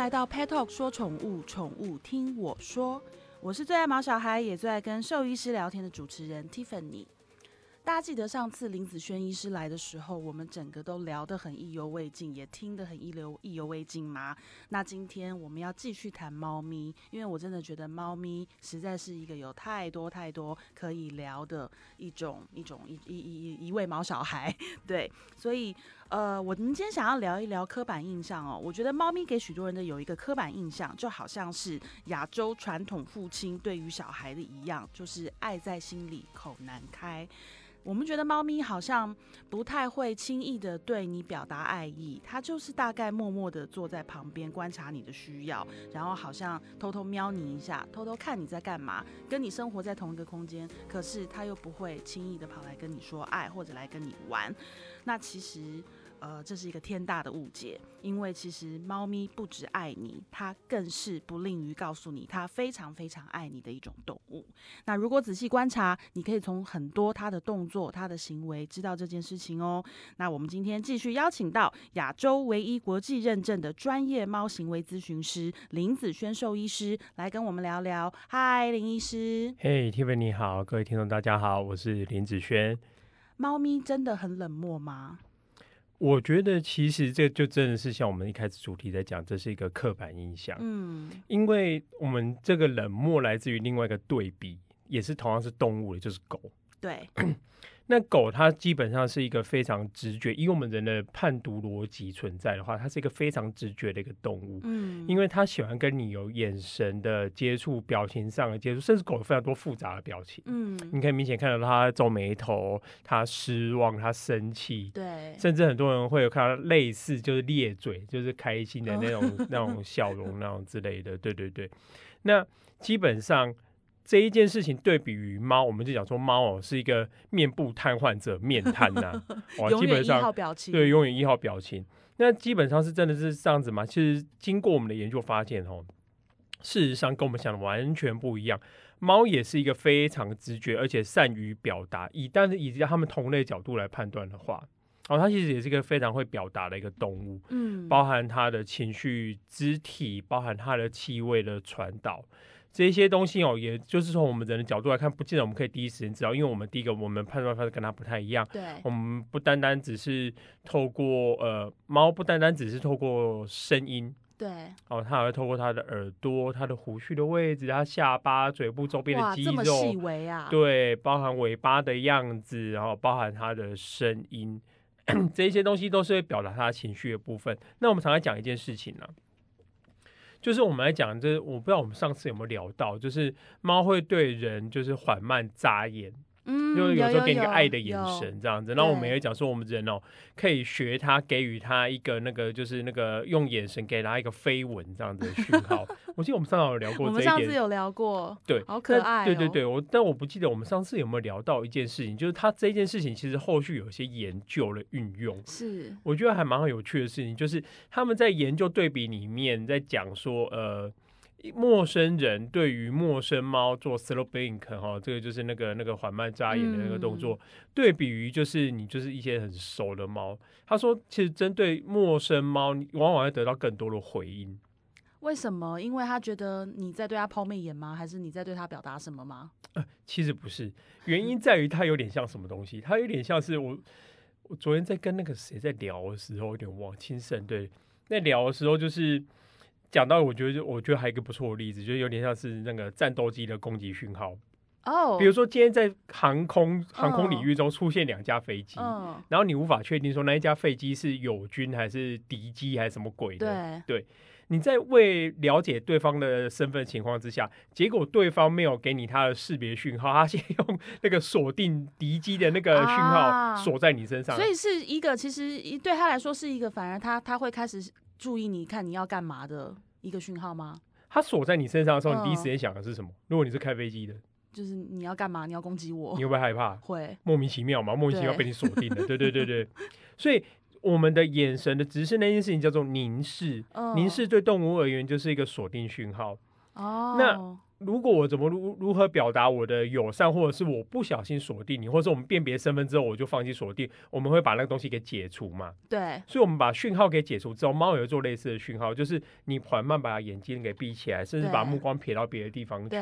来到 Pet Talk 说宠物，宠物听我说。我是最爱毛小孩，也最爱跟兽医师聊天的主持人 Tiffany。大家记得上次林子轩医师来的时候，我们整个都聊得很意犹未尽，也听得很意犹意犹未尽吗？那今天我们要继续谈猫咪，因为我真的觉得猫咪实在是一个有太多太多可以聊的一种一种一一一一位毛小孩，对，所以呃，我们今天想要聊一聊刻板印象哦。我觉得猫咪给许多人的有一个刻板印象，就好像是亚洲传统父亲对于小孩的一样，就是爱在心里口难开。我们觉得猫咪好像不太会轻易的对你表达爱意，它就是大概默默的坐在旁边观察你的需要，然后好像偷偷瞄你一下，偷偷看你在干嘛，跟你生活在同一个空间，可是它又不会轻易的跑来跟你说爱或者来跟你玩。那其实。呃，这是一个天大的误解，因为其实猫咪不只爱你，它更是不吝于告诉你它非常非常爱你的一种动物。那如果仔细观察，你可以从很多它的动作、它的行为知道这件事情哦。那我们今天继续邀请到亚洲唯一国际认证的专业猫行为咨询师林子轩兽医师来跟我们聊聊。嗨，林医师。嘿，Tiffany 你好，各位听众大家好，我是林子轩。猫咪真的很冷漠吗？我觉得其实这就真的是像我们一开始主题在讲，这是一个刻板印象。嗯，因为我们这个冷漠来自于另外一个对比，也是同样是动物的，就是狗。对。那狗它基本上是一个非常直觉，以我们人的判读逻辑存在的话，它是一个非常直觉的一个动物。嗯，因为它喜欢跟你有眼神的接触、表情上的接触，甚至狗有非常多复杂的表情。嗯，你可以明显看到它皱眉头、它失望、它生气。对，甚至很多人会有看到类似就是咧嘴，就是开心的那种那种笑容那种之类的。对对对，那基本上。这一件事情对比于猫，我们就讲说猫哦是一个面部瘫痪者，面瘫呐，哇，基本上对永远一号表情。那基本上是真的是这样子吗？其实经过我们的研究发现哦，事实上跟我们想的完全不一样。猫也是一个非常直觉而且善于表达，以但是以他们同类角度来判断的话，哦，它其实也是一个非常会表达的一个动物，嗯，包含它的情绪、肢体，包含它的气味的传导。这些东西哦，也就是从我们人的角度来看，不见得我们可以第一时间知道，因为我们第一个我们判断方式跟它不太一样。对，我们不单单只是透过呃猫，不单单只是透过声音。对，哦，它还会透过它的耳朵、它的胡须的位置、它下巴、嘴部周边的肌肉，细微啊。对，包含尾巴的样子，然后包含它的声音，这些东西都是会表达它情绪的部分。那我们常常讲一件事情呢。就是我们来讲，就是我不知道我们上次有没有聊到，就是猫会对人就是缓慢眨眼。嗯，就有时候给你个爱的眼神这样子，然后我们也讲说，我们人哦可以学他，给予他一个那个，就是那个用眼神给他一个飞吻这样子的讯号。我记得我们上次有聊过，我们上次有聊过，对，好可爱。对对对，我但我不记得我们上次有没有聊到一件事情，就是他这件事情其实后续有一些研究的运用，是我觉得还蛮有趣的事情，就是他们在研究对比里面在讲说，呃。陌生人对于陌生猫做 slow blink 哈，这个就是那个那个缓慢眨眼的那个动作，对比于就是你就是一些很熟的猫，他说其实针对陌生猫，你往往会得到更多的回应。为什么？因为他觉得你在对他抛媚眼吗？还是你在对他表达什么吗？呃，其实不是，原因在于他有点像什么东西，他有点像是我我昨天在跟那个谁在聊的时候，有点忘青盛对，在聊的时候就是。讲到，我觉得，我觉得还有一个不错的例子，就是有点像是那个战斗机的攻击讯号哦。比如说，今天在航空航空领域中出现两架飞机，然后你无法确定说那一架飞机是友军还是敌机还是什么鬼的。对，你在未了解对方的身份情况之下，结果对方没有给你他的识别讯号，他先用那个锁定敌机的那个讯号锁在你身上，所以是一个其实对他来说是一个，反而他他会开始。注意，你看你要干嘛的一个讯号吗？它锁在你身上的时候，你第一时间想的是什么？如果你是开飞机的，就是你要干嘛？你要攻击我？你会不会害怕？会，莫名其妙嘛，莫名其妙被你锁定了。对对对对，所以我们的眼神的直视那件事情叫做凝视，凝视对动物而言就是一个锁定讯号。哦，那如果我怎么如如何表达我的友善，或者是我不小心锁定你，或者是我们辨别身份之后我就放弃锁定，我们会把那个东西给解除嘛？对，所以我们把讯号给解除之后，猫也会做类似的讯号，就是你缓慢把眼睛给闭起来，甚至把目光瞥到别的地方去，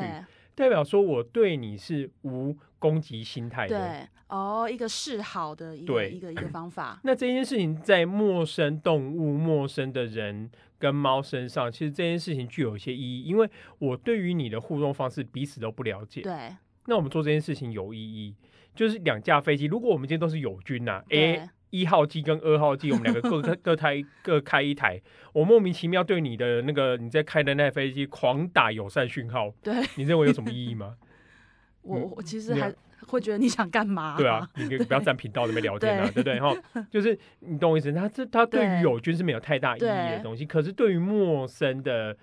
代表说我对你是无攻击心态的。对，哦，一个示好的一个一个一个方法。那这件事情在陌生动物、陌生的人跟猫身上，其实这件事情具有一些意义，因为我对于你的互动方式彼此都不了解。对那我们做这件事情有意义，就是两架飞机，如果我们今天都是友军呐、对 a 一号机跟二号机，我们两个各各 各开各开一台，我莫名其妙对你的那个你在开的那台飞机狂打友善讯号，对，你认为有什么意义吗？我嗯我其实还会觉得你想干嘛？对啊，，你不要占频道那边聊天啊，对对不对？哈，就是你懂我意思，他这他对于友军是没有太大意义的东西，可是对于陌生的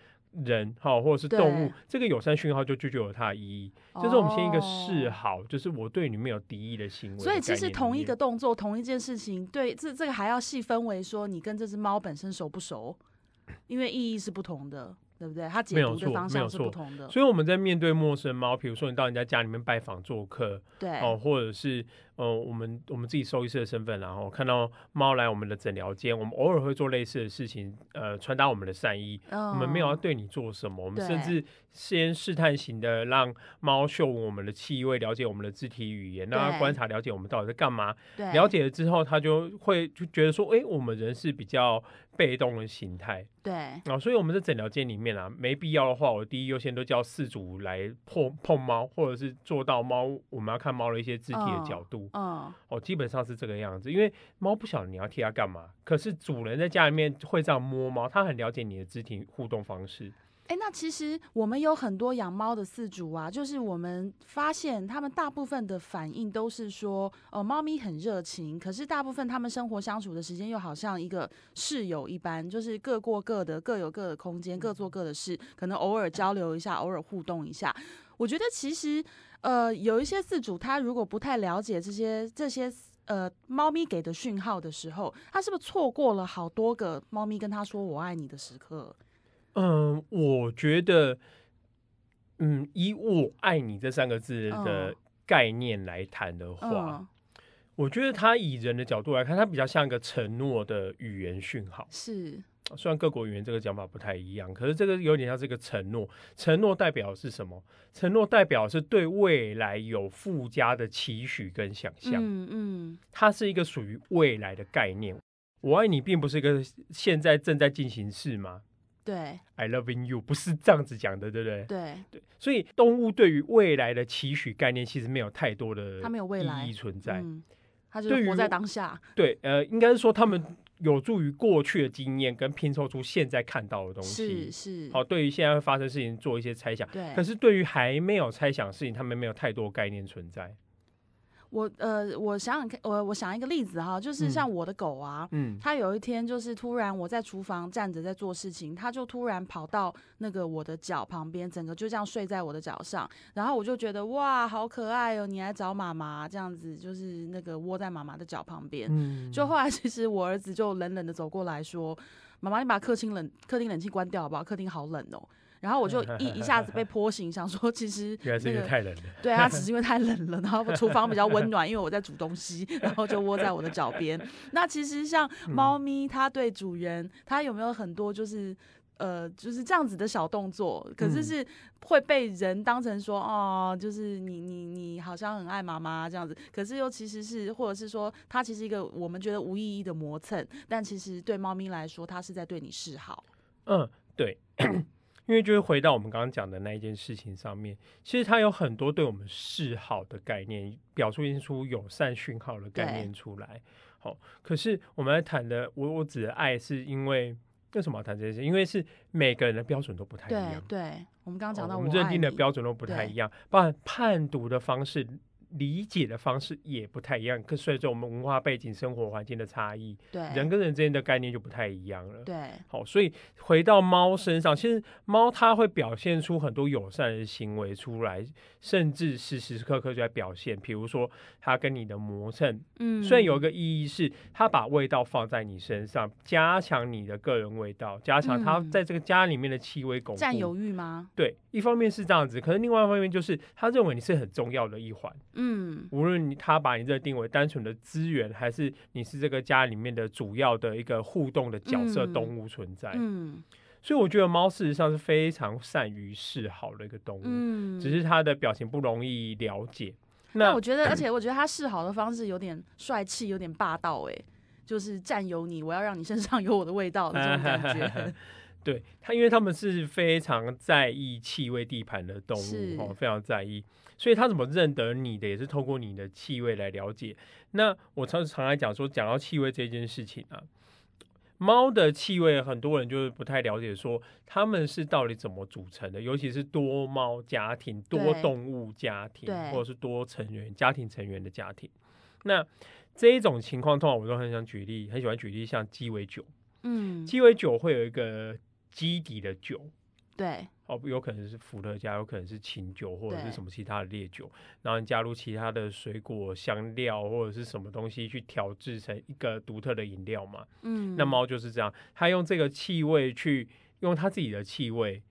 人哈，或者是动物，这个友善讯号就就具有它的意义。就是我们先一个哦示好，就是我对你没有敌意的行为的所以。其实同一个动作、同一件事情，对这这个还要细分为说你跟这只猫本身熟不熟，因为意义是不同的，对不对？它解读的方向是不同的。所以我们在面对陌生猫，比如说你到人家家里面拜访做客，对，哦，或者是呃，我们我们自己兽医师的身份，然后看到猫来我们的诊疗间，我们偶尔会做类似的事情，呃，传达我们的善意。我我们没有要对你做什么，我们甚至先试探型的让猫嗅我们的气味，了解我们的肢体语言，让它观察了解我们到底在干嘛。对了解了之后，它就会就觉得说，哎、我们人是比较被动的形态对啊，所以我们在诊疗间里面啊，没必要的话，我第一优先都叫饲主来碰碰猫，或者是做到猫我们要看猫的一些肢体的角度。嗯哦，基本上是这个样子，因为猫不晓得你要替它干嘛，可是主人在家里面会这样摸猫，它很了解你的肢体互动方式。哎、那其实我们有很多养猫的饲主啊，就是我们发现他们大部分的反应都是说，呃，猫咪很热情，可是大部分他们生活相处的时间又好像一个室友一般，就是各过各的，各有各的空间，各做各的事，可能偶尔交流一下，偶尔互动一下。我觉得其实，呃，有一些饲主他如果不太了解这些这些。呃，猫咪给的讯号的时候，他是不是错过了好多个猫咪跟他说“我爱你”的时刻？嗯，我觉得，嗯，以“我爱你”这三个字的嗯概念来谈的话，嗯，我觉得它以人的角度来看，它比较像一个承诺的语言讯号。是，虽然各国语言这个讲法不太一样，可是这个有点像是一个承诺。承诺代表是什么？承诺代表是对未来有附加的期许跟想象。嗯嗯，它是一个属于未来的概念。我爱你并不是一个现在正在进行式吗对？I loving you 不是这样子讲的，对不对？对，对，所以动物对于未来的期许概念其实没有太多的它没有未来意义存在。嗯，他就对于是活在当下，对，呃，应该是说他们有助于过去的经验跟拼凑出现在看到的东西是。是，好，对于现在会发生事情做一些猜想，对。可是对于还没有猜想的事情，他们没有太多概念存在。我呃，我想想看，我我想一个例子哈，就是嗯像我的狗啊，嗯，它有一天就是突然我在厨房站着在做事情，它就突然跑到那个我的脚旁边，整个就这样睡在我的脚上，然后我就觉得哇，好可爱哦，你来找妈妈这样子，就是那个窝在妈妈的脚旁边。嗯 就后来其实我儿子就冷冷的走过来说：“妈妈，你把客厅冷客厅冷气关掉好不好？客厅好冷哦。”然后我就一一下子被 泼醒，想说其实原来是因那个为太冷了。对啊，只是因为太冷了，然后厨房比较温暖，因为我在煮东西，然后就窝在我的脚边。那其实像嗯猫咪，它对主人，它有没有很多就是呃，就是这样子的小动作？可是嗯是会被人当成说哦，就是你你你好像很爱妈妈这样子，可是又其实是或者是说，它其实一个我们觉得无意义的磨蹭，但其实对猫咪来说，它是在对你示好。嗯，对，因为就是回到我们刚刚讲的那一件事情上面，其实它有很多对我们示好的概念，表述出友善讯号的概念出来。好，可是我们来谈的，我我指的爱，是因为为什么要谈这件事？因为是每个人的标准都不太一样。对，我们刚刚讲到哦我们认定的标准都不太一样，包含判读的方式理解的方式也不太一样，可随着我们文化背景、生活环境的差异，对，人跟人之间的概念就不太一样了。对，好，所以回到猫身上，其实猫它会表现出很多友善的行为出来，甚至时时刻刻就在表现。比如说，它跟你的磨蹭，嗯，虽然有一个意义是它把味道放在你身上，加强你的个人味道，加强它嗯在这个家里面的气味巩固。占有欲吗？对，一方面是这样子，可是另外一方面就是他认为你是很重要的一环。嗯无论你他把你这个定为单纯的资源，还是你是这个家里面的主要的一个互动的角色嗯。动物存在，嗯。所以我觉得猫事实上是非常善于示好的一个动物，嗯，只是它的表情不容易了解。那那我觉得，而 且我觉得它示好的方式有点帅气，有点霸道，哎，就是占有你，我要让你身上有我的味道的这种感觉。对它，因为他们是非常在意气味地盘的动物哦，非常在意，所以他怎么认得你的，也是透过你的气味来了解。那我常常来讲说，讲到气味这件事情啊，猫的气味，很多人就是不太了解，说它们是到底怎么组成的，尤其是多猫家庭、多动物家庭，或者是多成员家庭成员的家庭。那这一种情况，通常我都很想举例，很喜欢举例，像鸡尾酒。嗯，鸡尾酒会有一个基底的酒，对，哦，有可能是伏特加，有可能是琴酒，或者是什么其他的烈酒，然后你加入其他的水果香料或者是什么东西去调制成一个独特的饮料嘛。嗯，那猫就是这样，它用这个气味去用它自己的气味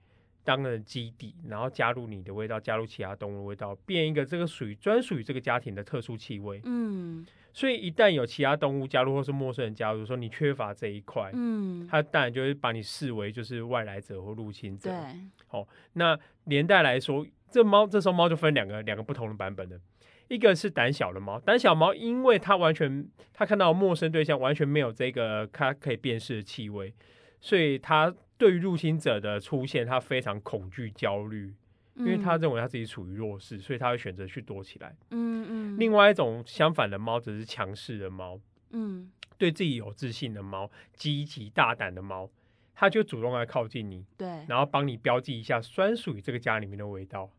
当成基底，然后加入你的味道，加入其他动物的味道，变一个这个属于专属于这个家庭的特殊气味。嗯所以一旦有其他动物加入或是陌生人加入，说你缺乏这一块，嗯，它当然就会把你视为就是外来者或入侵者。对，那连带来说，这猫这时候猫就分两个两个不同的版本了。一个是胆小的猫，胆小猫因为它完全它看到陌生对象完全没有这个它可以辨识的气味，所以它对于入侵者的出现，他非常恐惧焦虑，因为它嗯认为它自己处于弱势，所以他会选择去躲起来。嗯嗯，另外一种相反的猫，则是强势的猫，嗯对自己有自信的猫，积极大胆的猫，它就主动来靠近你，对，然后帮你标记一下专属于这个家里面的味道。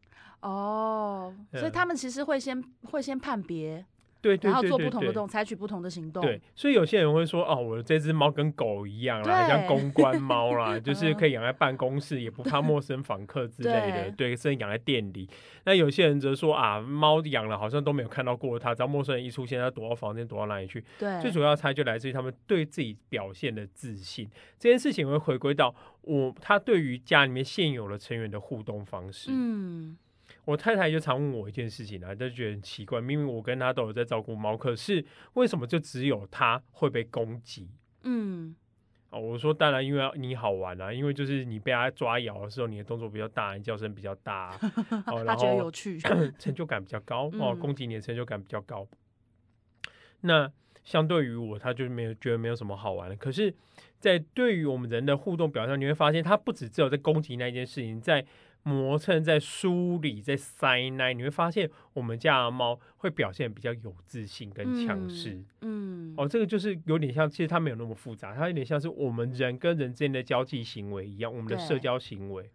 哦，所以嗯他们其实会先会先判别，对对然后做对对对不同的动，采取不同的行动。对，所以有些人会说，哦，我的这只猫跟狗一样啦，像公关猫啦，就是嗯可以养在办公室，也不怕陌生访客之类的，对对，甚至养在店里。那有些人则说啊，猫养了好像都没有看到过它，只要陌生人一出现，它躲到房间，躲到哪里去？对，最主要差就来自于他们对自己表现的自信。这件事情会回归到我，他对于家里面现有的成员的互动方式。嗯我太太就常问我一件事情啊，就觉得很奇怪，明明我跟她都有在照顾猫，可是为什么就只有她会被攻击？嗯哦，我说当然，因为你好玩啊，因为就是你被它抓咬的时候，你的动作比较大，你叫声比较大，哦，然后觉得有趣。成就感比较高哦，嗯攻击你的成就感比较高。那相对于我，他就没有觉得没有什么好玩的。可是，在对于我们人的互动表现，你会发现，它不只只有在攻击那一件事情，在磨蹭、在梳理、在塞奶，你会发现我们家的猫会表现比较有自信跟强势。嗯，哦，这个就是有点像，其实它没有那么复杂，它有点像是我们人跟人之间的交际行为一样，我们的社交行为。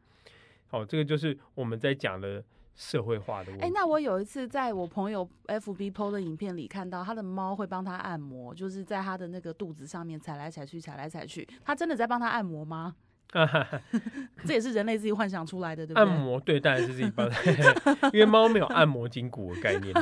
哦，这个就是我们在讲的社会化的问题。哎、那我有一次在我朋友 FB PO 的影片里看到，他的猫会帮他按摩，就是在他的那个肚子上面踩来踩去，踩来踩去。他真的在帮他按摩吗？这也是人类自己幻想出来的，对不对？按摩对，当然是自己帮，因为猫没有按摩筋骨的概念。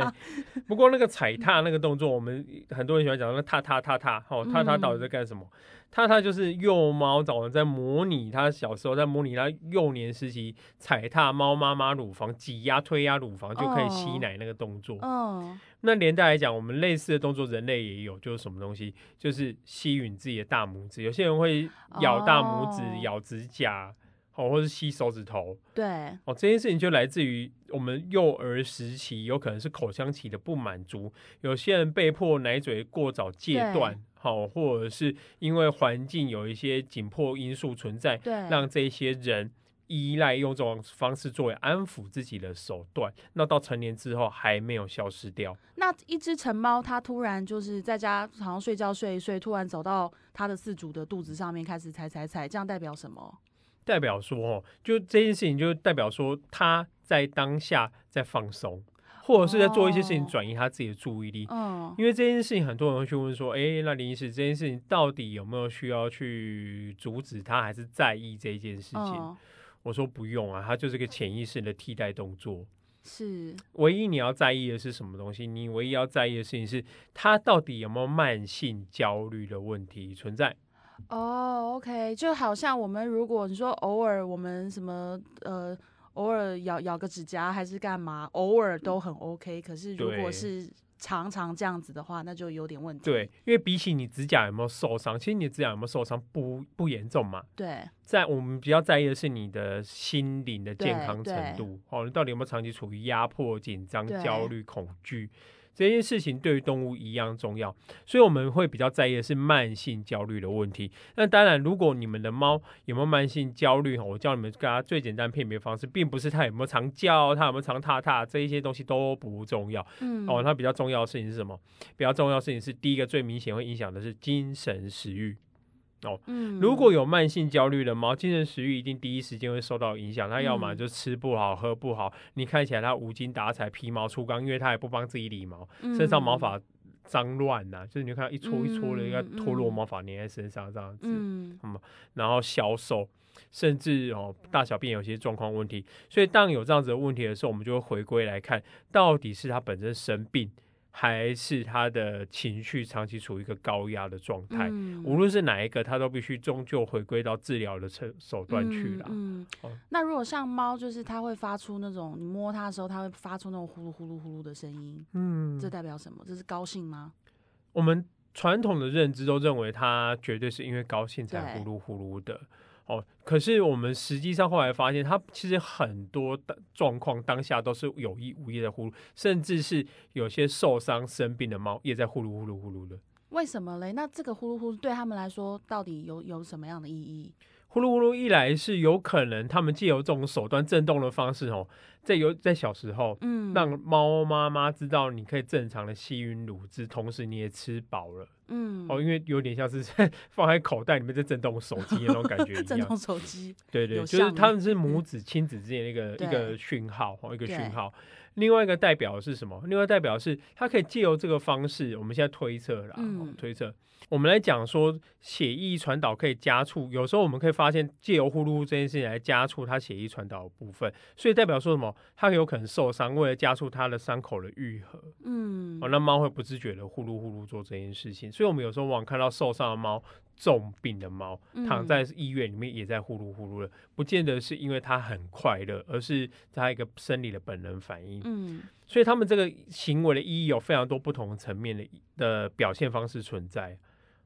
不过那个踩踏那个动作，我们很多人喜欢讲那踏踏踏踏，哦，踏踏到底在干什么？踏踏就是幼猫早上在模拟它小时候在模拟它幼年时期踩踏猫妈妈乳房、挤压、推压乳房就可以吸奶那个动作。哦，那连带来讲，我们类似的动作，人类也有，就是什么东西，就是吸吮自己的大拇指。有些人会咬大拇指、哦咬指甲，哦，或是吸手指头。对，哦，这件事情就来自于我们幼儿时期，有可能是口腔期的不满足，有些人被迫奶嘴过早戒断，好、或者是因为环境有一些紧迫因素存在，对，让这些人依赖用这种方式作为安抚自己的手段，那到成年之后还没有消失掉。那一只成猫，它突然就是在家好像睡觉睡一睡，突然走到它的饲主的肚子上面开始踩踩踩，这样代表什么？代表说，哦，就这件事情，就代表说他在当下在放松，或或者是在做一些事情哦转移他自己的注意力。嗯因为这件事情，很多人会去问说：“哎、那林医师，这件事情到底有没有需要去阻止他，还是在意这件事情？”嗯，我说不用啊，他就是个潜意识的替代动作。是唯一你要在意的是什么东西？你唯一要在意的事情是，他到底有没有慢性焦虑的问题存在？哦，OK，就好像我们如果你说偶尔我们什么呃。偶尔咬咬个指甲还是干嘛，偶尔都很 OK。可是如果是常常这样子的话，那就有点问题。对，因为比起你指甲有没有受伤，其实你的指甲有没有受伤不不严重嘛。对在我们比较在意的是你的心灵的健康程度，哦，你到底有没有长期处于压迫、紧张、焦虑、恐惧这件事情，对于动物一样重要。所以我们会比较在意的是慢性焦虑的问题。那当然，如果你们的猫有没有慢性焦虑，哦我教你们跟它最简单辨别方式，并不是它有没有常叫，它有没有常踏踏，这一些东西都不重要。嗯哦，它比较重要的事情是什么？比较重要的事情是第一个最明显会影响的是精神食欲。嗯。如果有慢性焦虑的猫，精神食欲一定第一时间会受到影响。它要么嗯。就吃不好、喝不好，你看起来它无精打采、皮毛粗刚，因为它也不帮自己理毛，身上毛发脏乱呐，就是你看到一撮一撮的一个嗯脱落嗯。毛发粘在身上这样子，嗯然后消瘦，甚至哦大小便有些状况问题。所以当有这样子的问题的时候，我们就会回归来看，到底是它本身生病，还是他的情绪长期处于一个高压的状态。嗯无论是哪一个，他都必须终究回归到治疗的手手段去了。嗯，哦嗯那如果像猫，就是它会发出那种你摸它的时候，它会发出那种呼噜呼噜呼噜的声音，嗯这代表什么？这是高兴吗？我们传统的认知都认为它绝对是因为高兴才呼噜呼噜的。哦，可是我们实际上后来发现，它其实很多的状况当下都是有意无意的呼噜，甚至是有些受伤生病的猫也在呼噜呼噜呼噜的。为什么嘞？那这个呼噜呼噜对他们来说到底有有什么样的意义？呼噜呼噜，一来是有可能他们借由这种手段震动的方式，哦，在有在小时候，嗯，让猫妈妈知道你可以正常的吸吮乳汁，同时你也吃饱了。嗯哦，因为有点像是 放在口袋里面在震动手机的那种感觉一 震动样。手机，对对，有就是像他们是母子亲子之间的一个一个讯号哦，一个对讯号。另外一个代表是什么？另外代表是它可以借由这个方式，我们现在推测啦，推测。我们来讲说血液传导可以加速，有时候我们可以发现借由呼噜呼这件事情来加速它血液传导的部分，所以代表说什么？它有可能受伤，为了加速它的伤口的愈合，嗯哦，那猫会不自觉的呼噜呼噜做这件事情，所以我们有时候往往看到受伤的猫、重病的猫躺在医院里面也在呼噜呼噜的，不见得是因为它很快乐，而是它一个生理的本能反应。嗯所以他们这个行为的意义有非常多不同层面的的表现方式存在。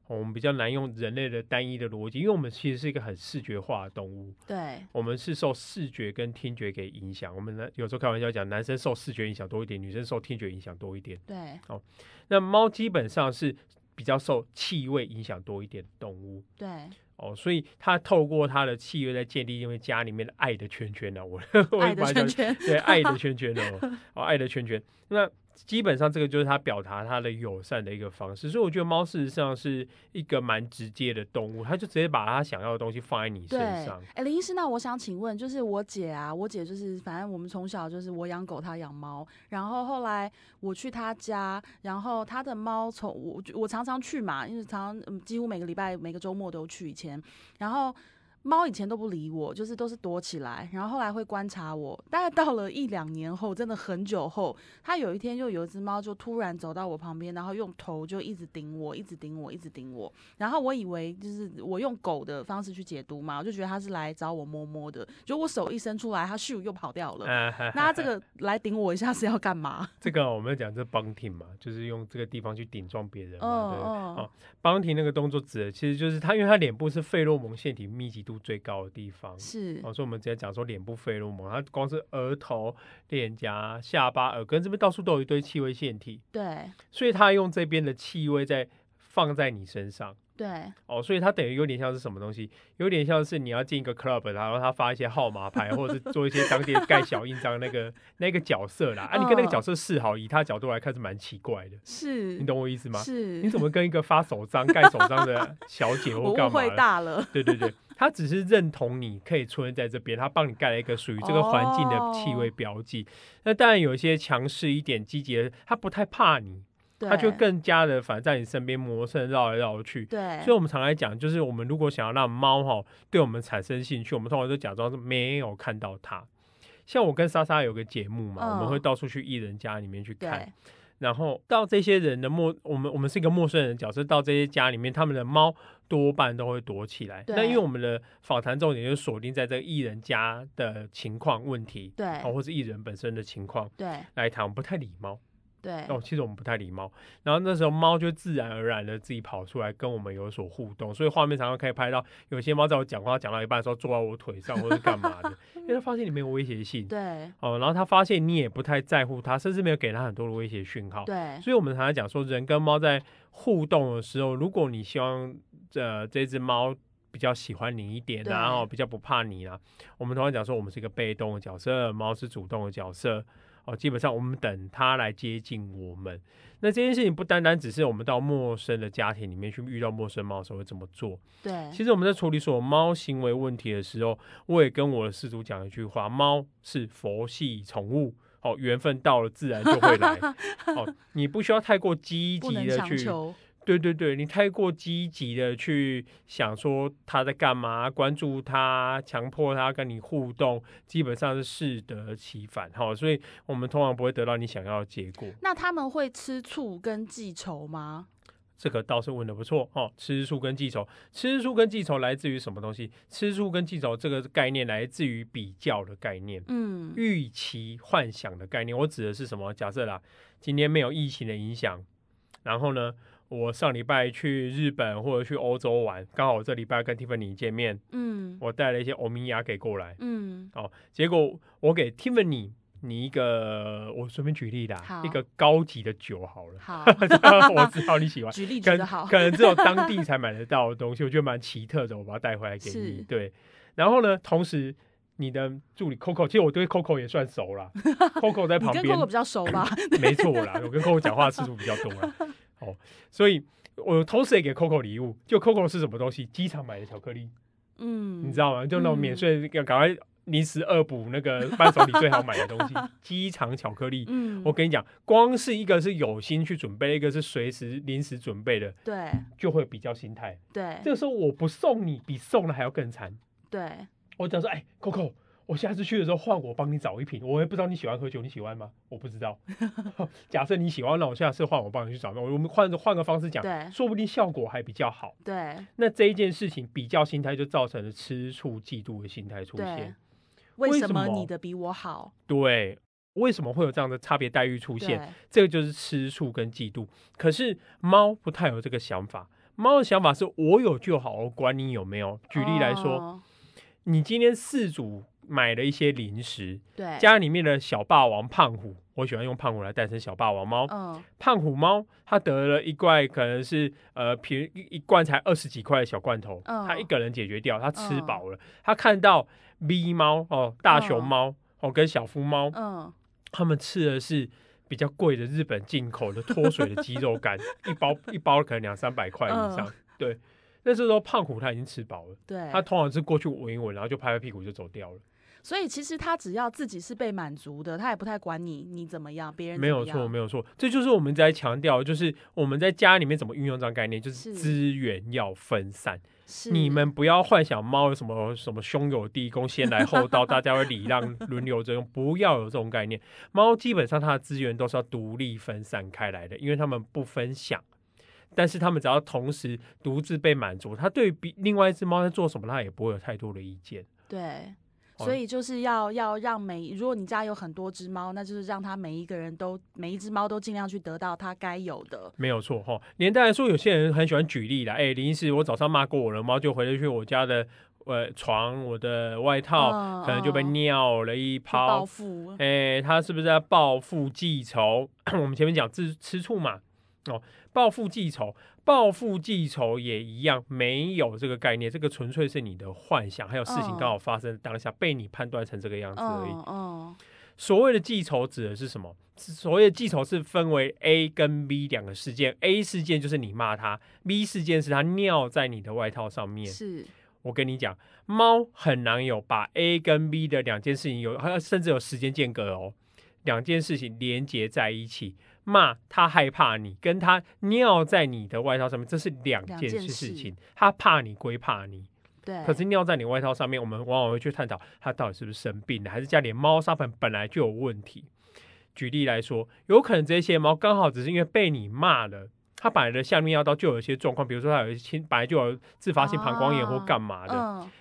哦我们比较难用人类的单一的逻辑，因为我们其实是一个很视觉化的动物，对，我们是受视觉跟听觉给影响。我们呢有时候开玩笑讲，男生受视觉影响多一点，女生受听觉影响多一点。对哦那猫基本上是比较受气味影响多一点的动物对，哦，所以它透过它的气味在建立因为家里面的爱的圈圈呢、我 我爱的把它讲圈圈，对爱的 圈圈哦，哦爱的圈圈。那基本上这个就是它表达它的友善的一个方式，所以我觉得猫事实上是一个蛮直接的动物，它就直接把它想要的东西放在你身上。，哎，林医师，那我想请问，就是我姐啊，我姐就是反正我们从小就是我养狗，她养猫，然后后来我去她家，然后她的猫从我我常常去嘛，因为常常嗯几乎每个礼拜每个周末都去以前，然后。猫以前都不理我，就是都是躲起来，然后后来会观察我。大概到了一两年后，真的很久后，它有一天就有一只猫就突然走到我旁边，然后用头就一直顶我，一直顶我，一直顶我。然后我以为就是我用狗的方式去解读嘛，我就觉得它是来找我摸摸的。就我手一伸出来，它咻又跑掉了。啊，那它这个 来顶我一下是要干嘛？这个我们讲这 bunting 嘛，就是用这个地方去顶撞别人嘛。对不对嗯哦 bunting 那个动作指的其实就是它，因为它脸部是费洛蒙腺体密集度最高的地方。是哦，所以我们直接讲说脸部费洛蒙，它光是额头、脸颊、下巴、耳根这边到处都有一堆气味腺体，对所以它用这边的气味在放在你身上。对哦，所以它等于有点像是什么东西？有点像是你要进一个 club，然后他发一些号码牌，或者是做一些当地盖小印章那个那个角色啦。啊，你跟那个嗯角色示好，以他角度来看是蛮奇怪的，是，你懂我意思吗？是，你怎么跟一个发手章、盖手章的小姐或我误会干嘛的？大了。对对对，它只是认同你可以出现在这边，他帮你盖了一个属于这个环境的气味哦标记。那当然有一些强势一点、积极的，他不太怕你，对，它就更加的反正在你身边磨蹭绕来绕去。对，所以，我们常来讲，就是我们如果想要让猫哈对我们产生兴趣，我们通常都假装是没有看到它。像我跟莎莎有个节目嘛，我们嗯会到处去艺人家里面去看对，然后到这些人的陌，我们我们是一个陌生人的角色，到这些家里面，他们的猫多半都会躲起来。对那因为我们的访谈重点就锁定在这个艺人家的情况问题，对哦，或是艺人本身的情况对来谈，不太理猫。对。哦，其实我们不太礼貌，然后那时候猫就自然而然的自己跑出来跟我们有所互动，所以画面常常可以拍到有些猫在我讲话讲到一半的时候坐在我腿上或者干嘛的，因为它发现你没有威胁性，对。哦，然后它发现你也不太在乎它，甚至没有给它很多的威胁讯号，对。所以我们常常讲说，人跟猫在互动的时候，如果你希望呃这只猫比较喜欢你一点啊，然后比较不怕你啊，我们通常讲说我们是一个被动的角色，猫是主动的角色。哦，基本上我们等它来接近我们。那这件事情不单单只是我们到陌生的家庭里面去遇到陌生猫的时候会这么做。对，其实我们在处理所有猫行为问题的时候，我也跟我的饲主讲一句话：猫是佛系宠物。哦，缘分到了，自然就会来。哦，你不需要太过积极的去，对对对，你太过积极的去想说他在干嘛，关注他，强迫他跟你互动，基本上是适得其反。哈、所以我们通常不会得到你想要的结果。那他们会吃醋跟记仇吗？这个倒是问的不错哦。吃醋跟记仇，吃醋跟记仇来自于什么东西？吃醋跟记仇这个概念来自于比较的概念。嗯，预期幻想的概念，我指的是什么？假设啦，今天没有疫情的影响，然后呢，我上礼拜去日本或者去欧洲玩，刚好我这礼拜跟 Tiffany 见面，嗯我带了一些欧米亚给过来，嗯哦，结果我给 Tiffany 你一个，我随便举例啦，一个高级的酒好了，好，我知道你喜欢。举例可举得好，可能只有当地才买得到的东西，我觉得蛮奇特的，我把它带回来给你。对，然后呢，同时你的助理 Coco，其实我对 Coco 也算熟了 Coco 在你跟旁边 Coco 比较熟吧？没错啦，我跟 Coco 讲话次数比较多啦。哦，所以我同时也给 Coco 礼物，就 Coco 是什么东西？机场买的巧克力，嗯，你知道吗？就那种嗯免税，要赶快临时恶补那个伴手礼最好买的东西，机场巧克力。嗯，我跟你讲，光是一个是有心去准备，一个是随时临时准备的，对就会比较心态。对这个时候我不送你，比送了还要更惨。对，我讲说，哎，Coco，我下次去的时候换我帮你找一瓶，我也不知道你喜欢喝酒，你喜欢吗？我不知道。假设你喜欢，那我下次换我帮你去找，我们换个换个方式讲，对说不定效果还比较好。对那这一件事情比较心态就造成了吃醋、嫉妒的心态出对现。，为什么么你的比我好？对，为什么会有这样的差别待遇出现？对这个就是吃醋跟嫉妒。可是猫不太有这个想法，猫的想法是我有就好，我管你有没有。举例来说，哦你今天饲主买了一些零食，对，家里面的小霸王胖虎，我喜欢用胖虎来代称小霸王猫。嗯胖虎猫它得了一罐，可能是呃平一一罐才二十几块的小罐头，嗯它一个人解决掉，它吃饱了。它看到 V 猫哦，大熊猫、哦跟小夫猫，嗯，他们吃的是。比较贵的日本进口的脱水的鸡肉干，一包一包可能两三百块以上。嗯对，那时候胖虎他已经吃饱了，对，他通常是过去闻一闻，然后就拍拍屁股就走掉了。所以其实他只要自己是被满足的，他也不太管你你怎么样，别人没有错，没有错，这就是我们在强调，就是我们在家里面怎么运用这样概念，就是是资源要分散。你们不要幻想猫有什么什么兄友弟恭，先来后到，大家会礼让 轮流着用，不要有这种概念。猫基本上它的资源都是要独立分散开来的，因为它们不分享。但是它们只要同时独自被满足，它对比另外一只猫在做什么，它也不会有太多的意见。对。哦所以就是要要让每，如果你家有很多只猫，那就是让它每一个人都每一只猫都尽量去得到它该有的。没有错哈。连带来说，有些人很喜欢举例啦。哎、临时我早上骂过我的猫，就回去我家的呃床，我的外套、嗯可能就被嗯尿了一泡报泡。复，哎、他是不是在报复记仇？我们前面讲吃吃醋嘛，哦，报复记仇，报复记仇也一样，没有这个概念，这个纯粹是你的幻想，还有事情嗯刚好发生的当下被你判断成这个样子而已。嗯嗯，所谓的记仇指的是什么？所谓的记仇是分为 A 跟 B 两个事件。A 事件就是你骂他，B 事件是他尿在你的外套上面。是，我跟你讲，猫很难有把 A 跟 B 的两件事情有，甚至有时间间隔哦，两件事情连接在一起。骂他害怕你，跟他尿在你的外套上面，这是两件事情。他怕你归怕你，对。可是尿在你外套上面，我们往往会去探讨他到底是不是生病了，还是家里猫砂盆本来就有问题。举例来说，有可能这些猫刚好只是因为被你骂了。它本来的下面尿道就有一些状况，比如说它有一些本来就有自发性膀胱炎或干嘛的。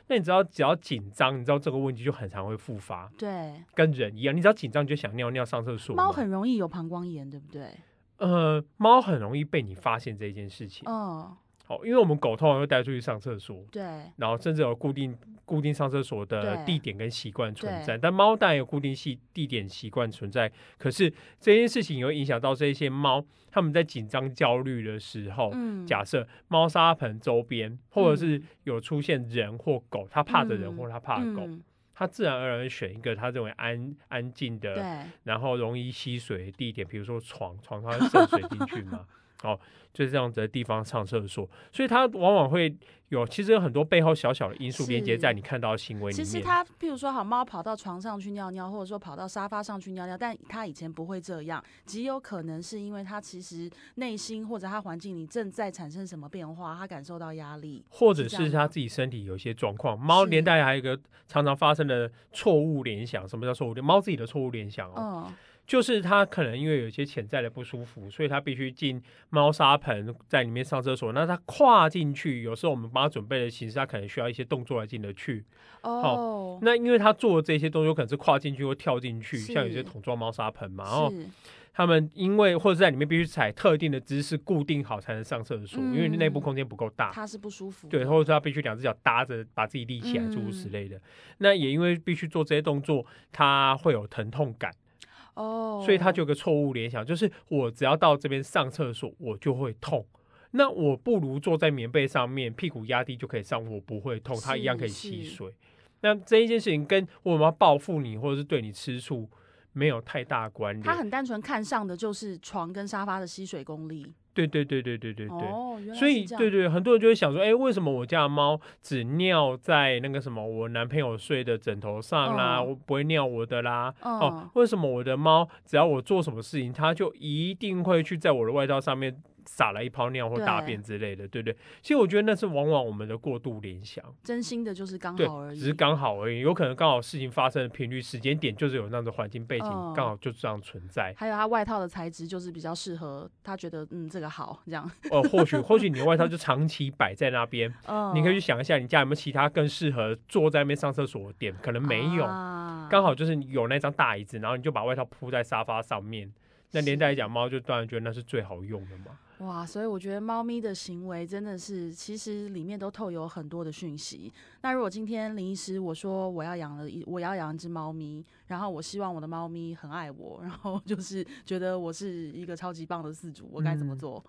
那你知道，只要紧张，你知道这个问题就很常会复发。对，跟人一样，你只要紧张，你就想尿尿、上厕所。猫很容易有膀胱炎，对不对？呃，猫很容易被你发现这件事情。嗯。好，因为我们狗通常会带出去上厕所，对，然后甚至有固定固定上厕所的地点跟习惯存在。但猫当然有固定系地点习惯存在，可是这件事情也会影响到这些猫，它们在紧张焦虑的时候，假设猫砂盆周边或者是有出现人或狗，它怕的人或它怕的狗，它自然而然选一个它认为安安静的，然后容易吸水的地点，比如说床，床它会渗水进去嘛。哦，就是这样子的地方上厕所，所以它往往会有，其实有很多背后小小的因素连接在你看到的行为里面。其实它，譬如说，好猫跑到床上去尿尿，或者说跑到沙发上去尿尿，但它以前不会这样，极有可能是因为它其实内心或者它环境里正在产生什么变化，它感受到压力，或者是它自己身体有一些状况。猫连带还有一个常常发生的错误联想，什么叫错误联？猫自己的错误联想哦。就是他可能因为有一些潜在的不舒服，所以他必须进猫砂盆在里面上厕所。那他跨进去，有时候我们帮他准备的形式，他可能需要一些动作来进得去。哦，那因为他做的这些动作可能是跨进去或跳进去，像有些桶装猫砂盆嘛。然后他们因为或者在里面必须踩特定的姿势固定好才能上厕所，因为内部空间不够大，他是不舒服。对，或者说他必须两只脚搭着把自己立起来，诸如此类的。那也因为必须做这些动作，他会有疼痛感。哦，所以他就有个错误联想，就是我只要到这边上厕所，我就会痛。那我不如坐在棉被上面，屁股压低就可以上，我不会痛，它一样可以吸水。那这一件事情跟我们要报复你，或者是对你吃醋，没有太大关联。他很单纯看上的就是床跟沙发的吸水功力。对对对对对对对，所以对对，很多人就会想说，哎，为什么我家的猫只尿在那个什么我男朋友睡的枕头上啦，我不会尿我的啦？哦，为什么我的猫只要我做什么事情，它就一定会去在我的外套上面？撒了一泡尿或大便之类的，对不对？其实我觉得那是往往我们的过度联想，真心的就是刚好而已，只是刚好而已。有可能刚好事情发生的频率、时间点就是有那样的环境背景，刚好就这样存在。还有他外套的材质就是比较适合他觉得嗯这个好这样。哦，或许 或许你的外套就长期摆在那边，你可以去想一下，你家有没有其他更适合坐在那边上厕所的点？可能没有，刚好就是有那张大椅子，然后你就把外套铺在沙发上面。那连带来讲，猫就当然觉得那是最好用的嘛。哇，所以我觉得猫咪的行为真的是，其实里面都透有很多的讯息。那如果今天林医师我说我要养了一，我要养一只猫咪，然后我希望我的猫咪很爱我，然后就是觉得我是一个超级棒的饲主，我该怎么做？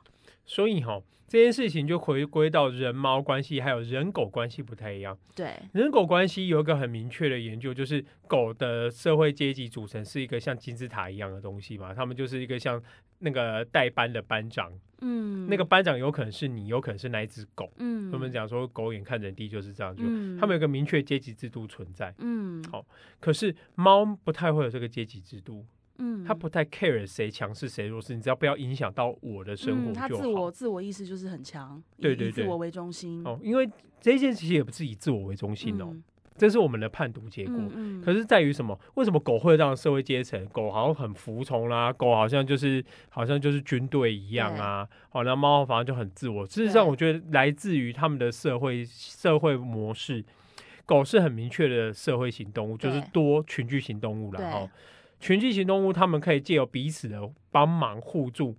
所以哈，这件事情就回归到人猫关系，还有人狗关系不太一样。对，人狗关系有一个很明确的研究，就是狗的社会阶级组成是一个像金字塔一样的东西嘛，他们就是一个像那个代班的班长。嗯，那个班长有可能是你，有可能是那一只狗。嗯，我们讲说狗眼看人低就是这样，就他们有个明确阶级制度存在。嗯，好，可是猫不太会有这个阶级制度。嗯，他不太 care 谁强势谁弱势，你只要不要影响到我的生活就好。他自我自我意识就是很强，对对对，自我为中心哦。因为这件事情也不是以自我为中心哦，这是我们的判读结果。可是在于什么？为什么狗会让社会阶层？狗好像很服从啦，狗好像就是好像就是军队一样啊。好，那猫反而就很自我。事实上，我觉得来自于他们的社会社会模式。狗是很明确的社会型动物，就是多群居型动物了哈。群居型动物，它们可以借由彼此的帮忙互助，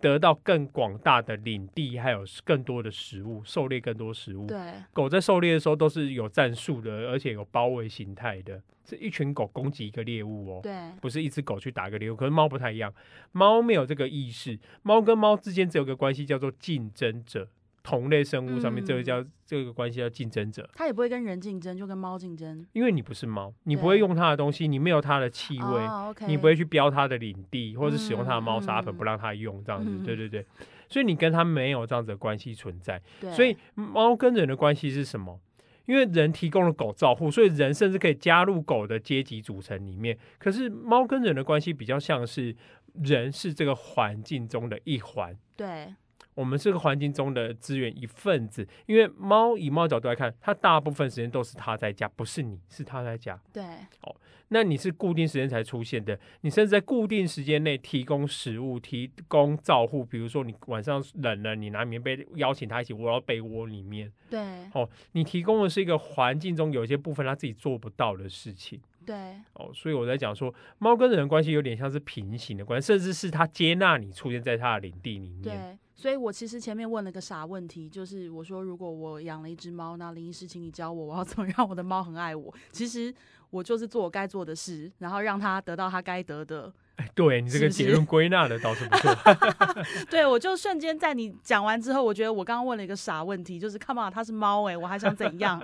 得到更广大的领地，还有更多的食物，狩猎更多食物。对，狗在狩猎的时候都是有战术的，而且有包围形态的，是一群狗攻击一个猎物哦。对，不是一只狗去打一个猎物。可是猫不太一样，猫没有这个意识，猫跟猫之间只有个关系叫做竞争者。同类生物上面，这个叫这个关系叫竞争者。它也不会跟人竞争，就跟猫竞争。因为你不是猫，你不会用它的东西，你没有它的气味，你不会去标它的领地，或者是使用它的猫砂粉不让它用这样子。对对对，所以你跟它没有这样子的关系存在。所以猫跟人的关系是什么？因为人提供了狗照护，所以人甚至可以加入狗的阶级组成里面。可是猫跟人的关系比较像是人是这个环境中的一环，对，我们这个环境中的资源一份子。因为猫以猫角度来看，它大部分时间都是它在家，不是你，是它在家。对，哦那你是固定时间才出现的，你甚至在固定时间内提供食物、提供照护，比如说你晚上冷了，你拿棉被邀请它一起窝到被窝里面。对，哦，你提供的是一个环境中有一些部分它自己做不到的事情。对，哦，所以我在讲说，猫跟人的关系有点像是平行的关系，甚至是它接纳你出现在它的领地里面。对，所以我其实前面问了个傻问题，就是我说如果我养了一只猫，那林医师，请你教我，我要怎么让我的猫很爱我？其实我就是做我该做的事，然后让它得到它该得的。哎，对你这个结论归纳的倒是不错。对，我就瞬间在你讲完之后，我觉得我刚刚问了一个傻问题，就是 Come on，它是猫哎、我还想怎样？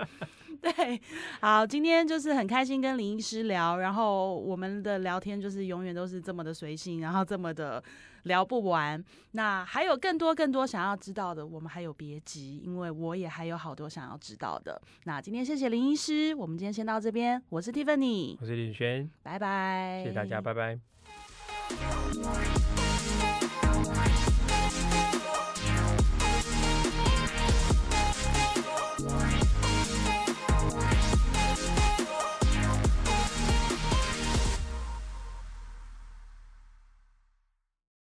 对，好，今天就是很开心跟林医师聊，然后我们的聊天就是永远都是这么的随性，然后这么的聊不完。那还有更多更多想要知道的，我们还有别急，因为我也还有好多想要知道的。那今天谢谢林医师，我们今天先到这边，我是 Tiffany，我是林轩，拜拜，谢谢大家，拜拜。